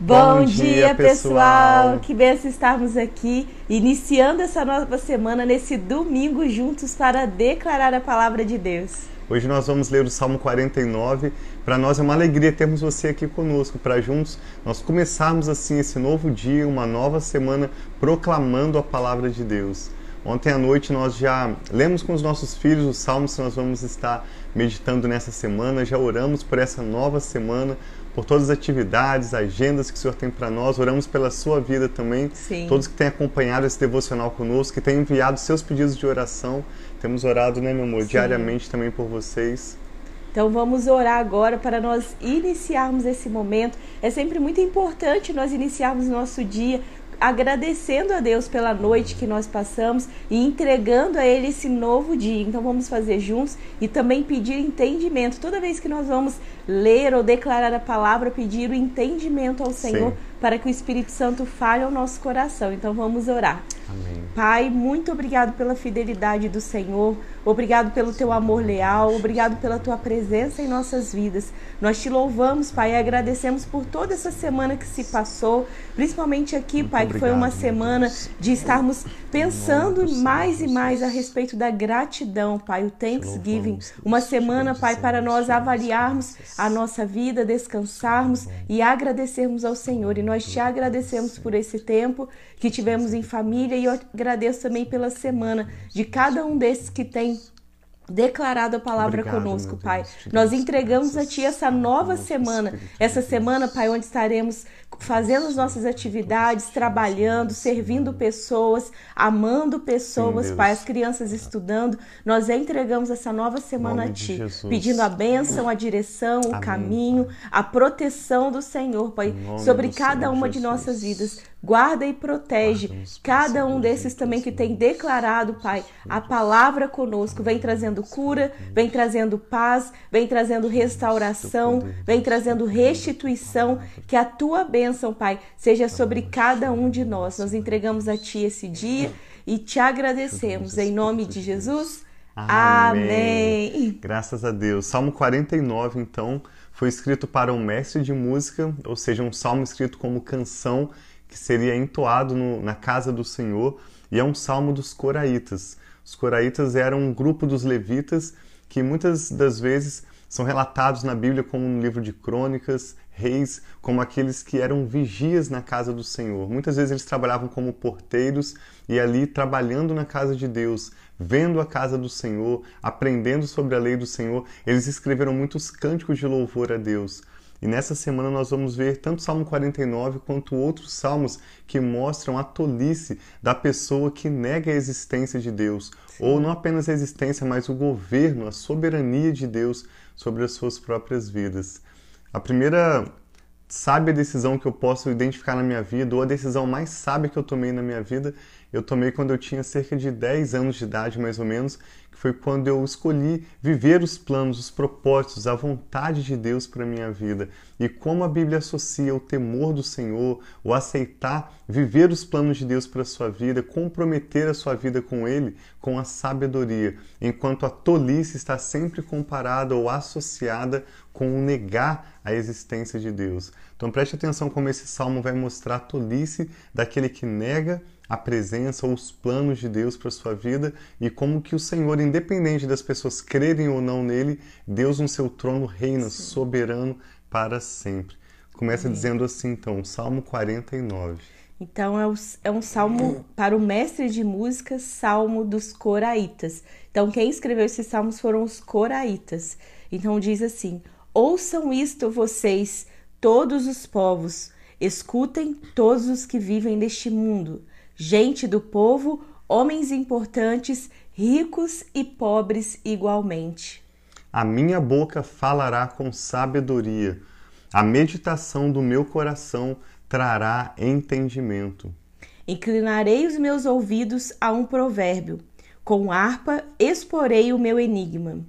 Bom, dia, pessoal! Que benção estarmos aqui, iniciando essa nova semana, nesse domingo, juntos para declarar a palavra de Deus. Hoje nós vamos ler o Salmo 49. Para nós é uma alegria termos você aqui conosco, para juntos nós começarmos assim esse novo dia, uma nova semana, proclamando a palavra de Deus. Ontem à noite nós já lemos com os nossos filhos os salmos que nós vamos estar meditando nessa semana, já oramos por essa nova semana, por todas as atividades, agendas que o Senhor tem para nós. Oramos pela sua vida também. Sim. Todos que têm acompanhado esse devocional conosco, que têm enviado seus pedidos de oração. Temos orado, né, meu amor, Sim. diariamente também por vocês. Então vamos orar agora para nós iniciarmos esse momento. É sempre muito importante nós iniciarmos nosso dia agradecendo a Deus pela noite que nós passamos e entregando a Ele esse novo dia. Então vamos fazer juntos e também pedir entendimento. Toda vez que nós vamos ler ou declarar a palavra, pedir o entendimento ao Senhor Sim. para que o Espírito Santo fale ao nosso coração. Então vamos orar. Amém. Pai, muito obrigado pela fidelidade do Senhor, obrigado pelo teu amor leal, obrigado pela tua presença em nossas vidas. Nós te louvamos, Pai, e agradecemos por toda essa semana que se passou, principalmente aqui, Muito Pai, que foi uma semana de estarmos pensando mais e mais a respeito da gratidão, Pai, o Thanksgiving. Uma semana, Pai, para nós avaliarmos. A nossa vida, descansarmos e agradecermos ao Senhor. E nós te agradecemos por esse tempo que tivemos em família e eu agradeço também pela semana de cada um desses que tem declarado a palavra Obrigado, conosco, Pai. Deus. Nós entregamos a. Ti essa nova Amém, semana, Espírito essa de semana, Deus. Pai, onde estaremos fazendo as nossas atividades, trabalhando, servindo pessoas, amando pessoas, Sim, Deus. Pai, as crianças estudando. Nós entregamos essa nova semana a de Ti, pedindo a bênção, a direção, o Amém, caminho, a proteção do Senhor, Pai, sobre cada uma de Jesus. nossas vidas. Guarda e protege cada um desses também que tem declarado, Pai, a palavra conosco. Vem trazendo cura, vem trazendo paz, vem trazendo restauração, vem trazendo restituição. Que a tua bênção, Pai, seja sobre cada um de nós. Nós entregamos a Ti esse dia e te agradecemos. Em nome de Jesus. Amém. Graças a Deus. Salmo 49, então, foi escrito para um mestre de música, ou seja, um salmo escrito como canção que seria entoado no- na casa do Senhor, e é um salmo dos coraitas. Os coraitas eram um grupo dos levitas que muitas das vezes são relatados na Bíblia como no livro de crônicas, reis, como aqueles que eram vigias na casa do Senhor. Muitas vezes eles trabalhavam como porteiros e ali trabalhando na casa de Deus, vendo a casa do Senhor, aprendendo sobre a lei do Senhor, eles escreveram muitos cânticos de louvor a Deus. E nessa semana nós vamos ver tanto o Salmo 49 quanto outros salmos que mostram a tolice da pessoa que nega a existência de Deus, ou não apenas a existência, mas o governo, a soberania de Deus sobre as suas próprias vidas. A primeira sábia decisão que eu posso identificar na minha vida, ou a decisão mais sábia que eu tomei na minha vida, eu tomei quando eu tinha cerca de 10 anos de idade, mais ou menos, foi quando eu escolhi viver os planos, os propósitos, a vontade de Deus para minha vida. E como a Bíblia associa o temor do Senhor, o aceitar viver os planos de Deus para sua vida, comprometer a sua vida com Ele, com a sabedoria, enquanto a tolice está sempre comparada ou associada com o negar a existência de Deus. Então preste atenção como esse salmo vai mostrar a tolice daquele que nega a presença ou os planos de Deus para sua vida e como que o Senhor, independente das pessoas crerem ou não nele, Deus no seu trono reina soberano para sempre. Começa dizendo assim, então, Salmo 49. Então é, o- é um salmo para o mestre de música, salmo dos coraitas. Então quem escreveu esses salmos foram os coraitas. Então diz assim: Ouçam isto vocês, todos os povos, escutem todos os que vivem neste mundo, gente do povo, homens importantes, ricos e pobres igualmente. A minha boca falará com sabedoria, a meditação do meu coração trará entendimento. Inclinarei os meus ouvidos a um provérbio. Com harpa exporei o meu enigma.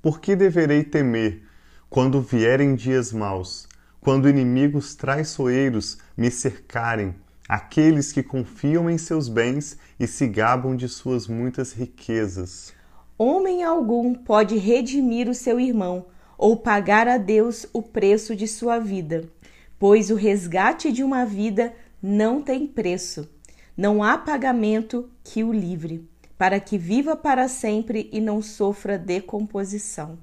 Por que deverei temer quando vierem dias maus, quando inimigos traiçoeiros me cercarem, aqueles que confiam em seus bens e se gabam de suas muitas riquezas? Homem algum pode redimir o seu irmão ou pagar a Deus o preço de sua vida. pois o resgate de uma vida não tem preço. Não há pagamento que o livre, para que viva para sempre e não sofra decomposição.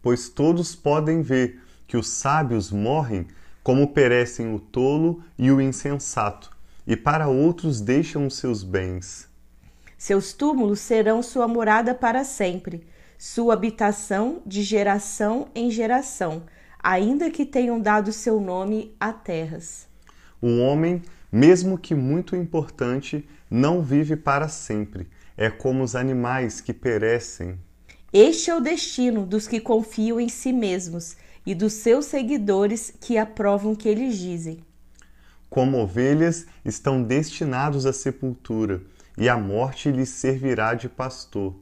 Pois todos podem ver que os sábios morrem como perecem o tolo e o insensato, e para outros deixam os seus bens. Seus túmulos serão sua morada para sempre, sua habitação de geração em geração, ainda que tenham dado seu nome a terras. O homem, mesmo que muito importante, não vive para sempre. É como os animais que perecem. Este é o destino dos que confiam em si mesmos e dos seus seguidores que aprovam o que eles dizem. Como ovelhas, estão destinados à sepultura, e a morte lhes servirá de pastor.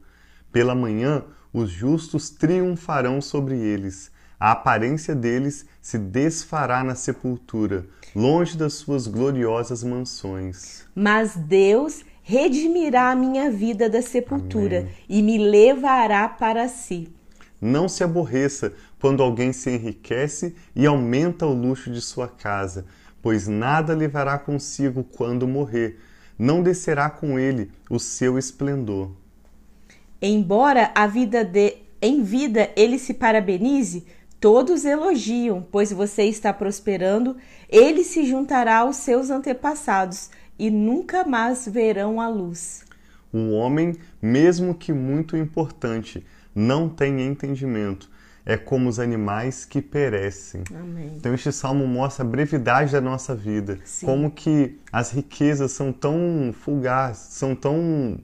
Pela manhã, os justos triunfarão sobre eles. A aparência deles se desfará na sepultura, longe das suas gloriosas mansões. Mas Deus redimirá a minha vida da sepultura Amém. e me levará para si. Não se aborreça quando alguém se enriquece e aumenta o luxo de sua casa, pois nada levará consigo quando morrer, não descerá com ele o seu esplendor. Embora a vida de em vida ele se parabenize, todos elogiam, pois você está prosperando, ele se juntará aos seus antepassados e nunca mais verão a luz. Um homem, mesmo que muito importante, não tem entendimento. É como os animais que perecem. Amém. Então este salmo mostra a brevidade da nossa vida, Sim. como que as riquezas são tão fugazes, são tão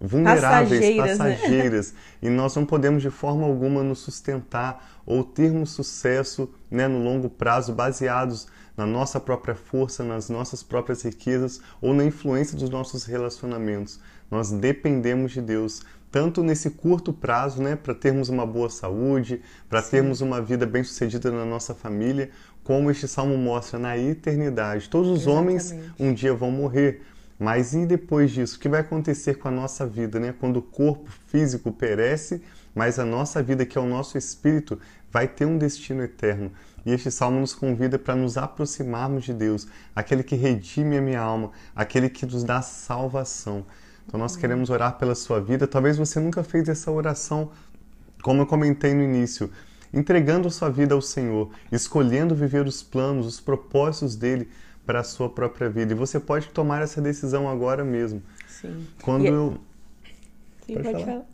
vulneráveis, Passageiras, né? passageiras, e nós não podemos de forma alguma nos sustentar ou termos sucesso né, no longo prazo baseados na nossa própria força, nas nossas próprias riquezas ou na influência dos nossos relacionamentos. Nós dependemos de Deus, tanto nesse curto prazo, né, para termos uma boa saúde, para termos uma vida bem-sucedida na nossa família, como este salmo mostra na eternidade. Todos os Exatamente. homens um dia vão morrer, mas e depois disso? O que vai acontecer com a nossa vida, né? Quando o corpo físico perece, mas a nossa vida, que é o nosso espírito, vai ter um destino eterno. E este salmo nos convida para nos aproximarmos de Deus, aquele que redime a minha alma, aquele que nos dá salvação. Então nós queremos orar pela sua vida. Talvez você nunca fez essa oração, como eu comentei no início, entregando a sua vida ao Senhor, escolhendo viver os planos, os propósitos dele para a sua própria vida. E você pode tomar essa decisão agora mesmo. Sim. Quando E- eu Sim, Pode pode falar.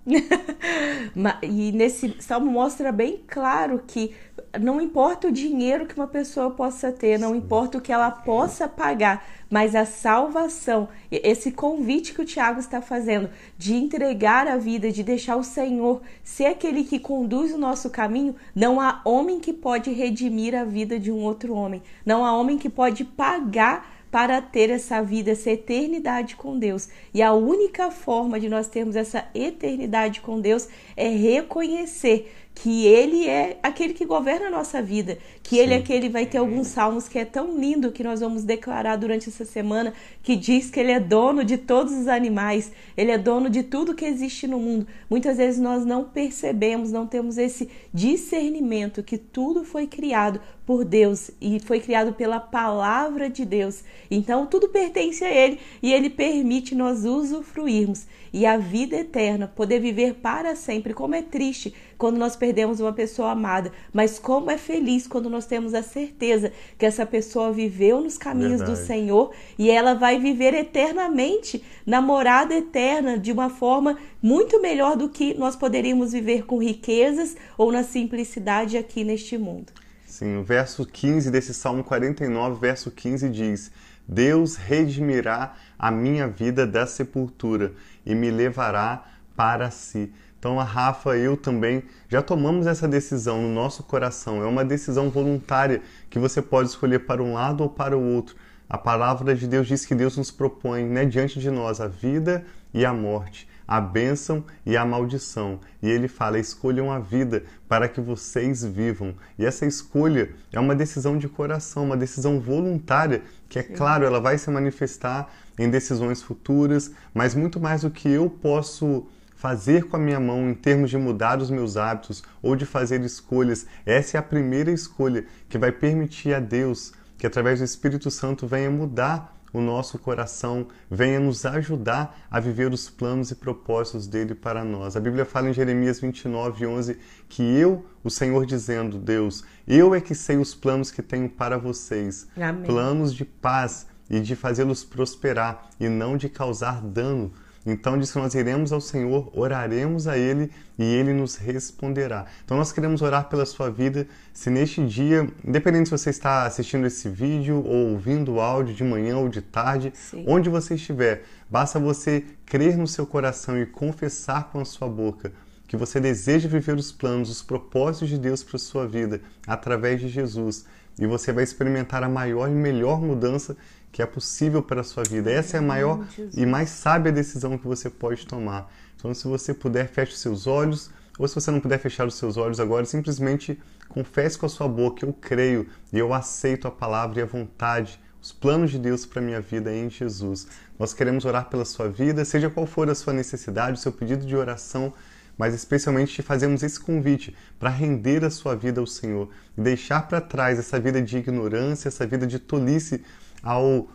falar. E nesse salmo mostra bem claro que não importa o dinheiro que uma pessoa possa ter, não importa o que ela possa pagar, mas a salvação, esse convite que o Tiago está fazendo de entregar a vida, de deixar o Senhor ser aquele que conduz o nosso caminho, não há homem que pode redimir a vida de um outro homem, não há homem que pode pagar para ter essa vida, essa eternidade com Deus. E a única forma de nós termos essa eternidade com Deus é reconhecer que Ele é aquele que governa a nossa vida, que Ele é Sim. aquele vai ter alguns salmos que é tão lindo que nós vamos declarar durante essa semana, que diz que Ele é dono de todos os animais, Ele é dono de tudo que existe no mundo. Muitas vezes nós não percebemos, não temos esse discernimento que tudo foi criado por Deus e foi criado pela palavra de Deus. Então tudo pertence a Ele e Ele permite nós usufruirmos. E a vida eterna, poder viver para sempre, como é triste quando nós perdemos uma pessoa amada, mas como é feliz quando nós temos a certeza que essa pessoa viveu nos caminhos do Verdade. Senhor e ela vai viver eternamente na morada eterna de uma forma muito melhor do que nós poderíamos viver com riquezas ou na simplicidade aqui neste mundo. Sim, o verso 15 desse Salmo 49, verso 15 diz: Deus redimirá a minha vida da sepultura e me levará para si. Então a Rafa e eu também já tomamos essa decisão no nosso coração. É uma decisão voluntária que você pode escolher para um lado ou para o outro. A palavra de Deus diz que Deus nos propõe né, diante de nós a vida e a morte, a bênção e a maldição. E ele fala: escolham a vida para que vocês vivam. E essa escolha é uma decisão de coração, uma decisão voluntária, que é claro, ela vai se manifestar em decisões futuras, mas muito mais do que eu posso fazer com a minha mão em termos de mudar os meus hábitos ou de fazer escolhas. Essa é a primeira escolha que vai permitir a Deus que através do Espírito Santo venha mudar o nosso coração, venha nos ajudar a viver os planos e propósitos dele para nós. A Bíblia fala em Jeremias 29, 11 que eu, o Senhor dizendo, Deus, eu é que sei os planos que tenho para vocês, Amém. planos de paz e de fazê-los prosperar e não de causar dano. Então diz que nós iremos ao Senhor, oraremos a Ele e Ele nos responderá. Então nós queremos orar pela sua vida. Se neste dia, independente se você está assistindo esse vídeo ou ouvindo o áudio de manhã ou de tarde, Sim. onde você estiver, basta você crer no seu coração e confessar com a sua boca que você deseja viver os planos, os propósitos de Deus para a sua vida através de Jesus. E você vai experimentar a maior e melhor mudança que é possível para a sua vida. Essa é a maior e mais sábia decisão que você pode tomar. Então, se você puder, feche os seus olhos, ou se você não puder fechar os seus olhos agora, simplesmente confesse com a sua boca: Eu creio e eu aceito a palavra e a vontade, os planos de Deus para a minha vida em Jesus. Nós queremos orar pela sua vida, seja qual for a sua necessidade, o seu pedido de oração mas especialmente te fazemos esse convite para render a sua vida ao Senhor e deixar para trás essa vida de ignorância, essa vida de tolice ao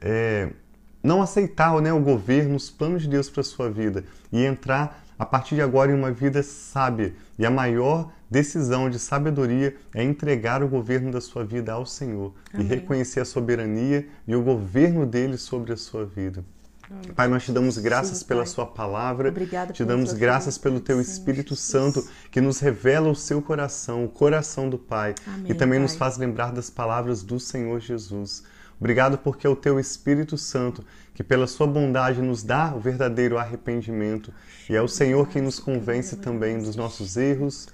é, não aceitar né, o governo, os planos de Deus para a sua vida e entrar a partir de agora em uma vida sábia. E a maior decisão de sabedoria é entregar o governo da sua vida ao Senhor Amém. e reconhecer a soberania e o governo dele sobre a sua vida. Pai, nós te damos graças pela Pai. Sua palavra, Obrigada te damos graças vida. pelo Teu Espírito Jesus. Santo que nos revela o Seu coração, o coração do Pai, Amém, e também nos Pai. faz lembrar das palavras do Senhor Jesus. Obrigado porque é o Teu Espírito Santo que, pela Sua bondade, nos dá o verdadeiro arrependimento, e é o Senhor quem nos convence também dos nossos erros,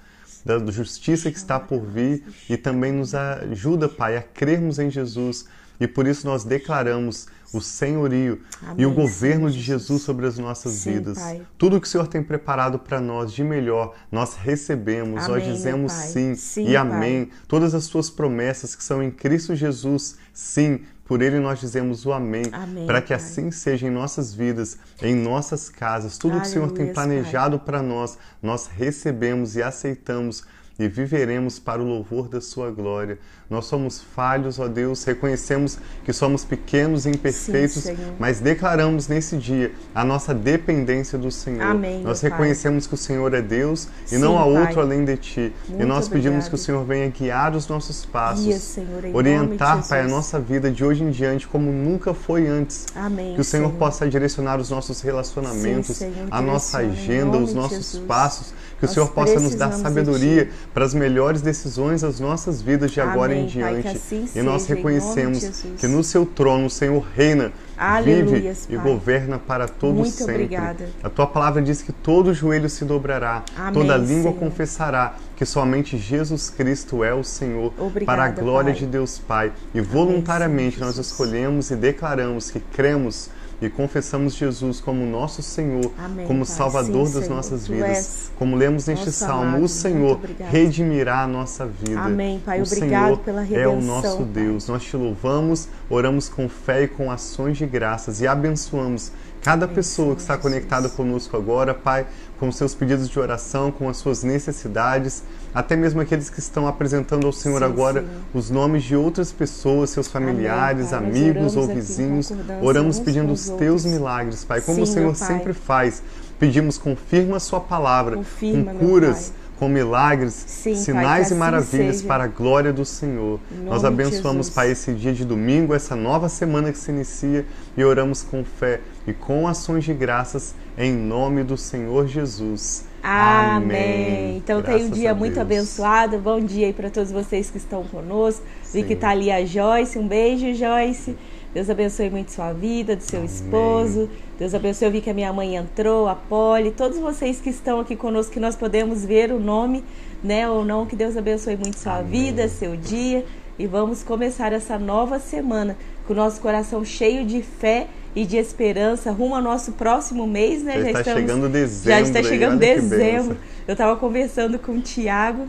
da justiça que está por vir e também nos ajuda, Pai, a crermos em Jesus. E por isso nós declaramos o senhorio e o Amém, governo Senhor de Jesus sobre as nossas Sim, vidas. Pai. Tudo que o Senhor tem preparado para nós de melhor, nós recebemos, nós Amém, dizemos meu Pai. sim, Sim, e Pai. amém. Todas as suas promessas que são em Cristo Jesus, sim. Por ele nós dizemos o amém, Amém, para que Pai. assim seja em nossas vidas, em nossas casas. Tudo que o Senhor tem planejado para nós, nós recebemos e aceitamos e viveremos para o louvor da sua glória. Nós somos falhos, ó Deus, reconhecemos que somos pequenos e imperfeitos, Sim, mas declaramos nesse dia a nossa dependência do Senhor. Amém, nós meu Pai. reconhecemos que o Senhor é Deus e Sim, não há Pai. outro além de ti. e Muito nós pedimos obrigado. que o Senhor venha guiar os nossos passos, Guia, Senhor, orientar, Pai, a nossa vida de hoje em diante como nunca foi antes. Amém, Que o Senhor, Senhor. possa direcionar os nossos relacionamentos, Sim, Senhor, a nossa agenda, os nossos passos. Que o Nós Senhor possa nos dar sabedoria. Para as melhores decisões das nossas vidas de agora Amém, em Pai, que diante. assim e nós seja, em nome reconhecemos que no seu trono o Senhor reina, Aleluias, vive e Pai. governa para todos Muito sempre. obrigada. A tua palavra diz que todo joelho se dobrará, Amém, toda língua Senhor. confessará que somente Jesus Cristo é o Senhor, Obrigada, para a glória Pai. de Deus Pai. E voluntariamente Senhor nós escolhemos e declaramos que cremos e confessamos Jesus como nosso Senhor, Amém, como Pai. Salvador Sim, das Senhor. nossas vidas. Como lemos neste salmo, amado. o Senhor redimirá a nossa vida. Amém, Pai. O Obrigado Senhor pela É o redenção, nosso Pai. Deus. Nós te louvamos, oramos com fé e com ações de graças e abençoamos cada pessoa que está Senhor conectada conosco agora, Pai, com seus pedidos de oração, com as suas necessidades, até mesmo aqueles que estão apresentando ao Senhor Sim, agora Senhor. os nomes de outras pessoas, seus familiares. Nós amigos ou vizinhos. Oramos pedindo os teus outros. milagres, Pai, como o Sim, Senhor meu Pai. sempre faz. Pedimos, confirma a sua palavra, Confirma, com curas, Pai. Com milagres, Sim, Pai, sinais que e assim maravilhas para a glória do Senhor. Nós abençoamos. Pai, esse dia de domingo, essa nova semana que se inicia e oramos com fé e com ações de graças em nome do Senhor Jesus. Amém. Então tem um Graças dia muito abençoado. Bom dia aí para todos vocês que estão conosco. Vi Sim. que tá ali a Joyce. Um beijo, Joyce. Deus abençoe muito sua vida, do seu Amém. esposo. Deus abençoe. Eu vi que a minha mãe entrou, a Polly, todos vocês que estão aqui conosco, que nós podemos ver o nome, né, ou não. Que Deus abençoe muito sua Amém. vida, seu dia. E vamos começar essa nova semana com o nosso coração cheio de fé e de esperança rumo ao nosso próximo mês, né? Já está estamos- chegando dezembro. já está chegando dezembro. Eu estava conversando com o Tiago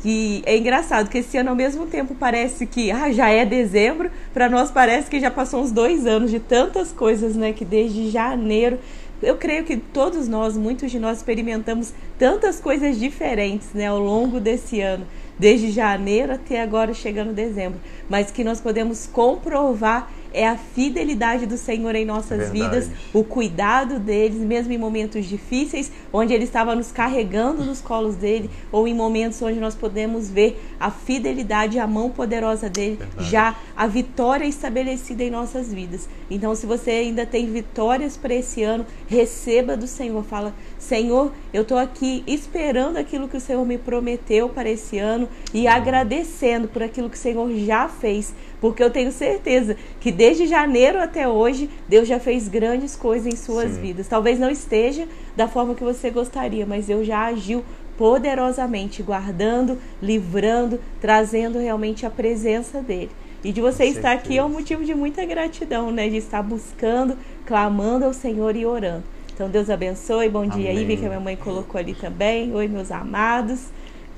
que é engraçado que esse ano ao mesmo tempo parece que ah, já é dezembro, para nós parece que já passou uns dois anos de tantas coisas, né? Que desde janeiro eu creio que todos nós, muitos de nós experimentamos tantas coisas diferentes, né, ao longo desse ano, desde janeiro até agora chegando dezembro, mas que nós podemos comprovar é a fidelidade do Senhor em nossas Verdade. vidas, o cuidado deles, mesmo em momentos difíceis, onde Ele estava nos carregando nos colos dele, ou em momentos onde nós podemos ver a fidelidade, a mão poderosa dele, Verdade. já a vitória estabelecida em nossas vidas. Então, se você ainda tem vitórias para esse ano, receba do Senhor. Fala, Senhor, eu estou aqui esperando aquilo que o Senhor me prometeu para esse ano e agradecendo por aquilo que o Senhor já fez, porque eu tenho certeza que desde janeiro até hoje Deus já fez grandes coisas em suas Sim. vidas. Talvez não esteja da forma que você gostaria, mas Deus já agiu poderosamente, guardando, livrando, trazendo realmente a presença dele. E de você estar aqui é um motivo de muita gratidão, né? De estar buscando, clamando ao Senhor e orando. Então Deus abençoe. Bom dia, Amém. Ivy, que a minha mãe colocou ali também. Oi, meus amados.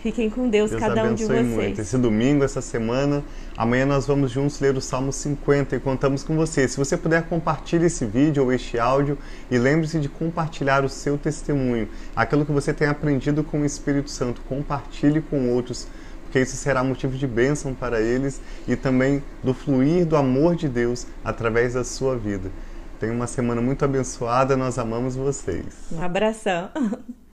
Fiquem com Deus, Deus cada um de vocês. Muito. Esse domingo, essa semana, amanhã nós vamos juntos ler o Salmo 50 e contamos com você. Se você puder, compartilhe esse vídeo ou este áudio e lembre-se de compartilhar o seu testemunho, aquilo que você tem aprendido com o Espírito Santo. Compartilhe com outros, porque isso será motivo de bênção para eles e também do fluir do amor de Deus através da sua vida. Tenha uma semana muito abençoada, nós amamos vocês. Um abração.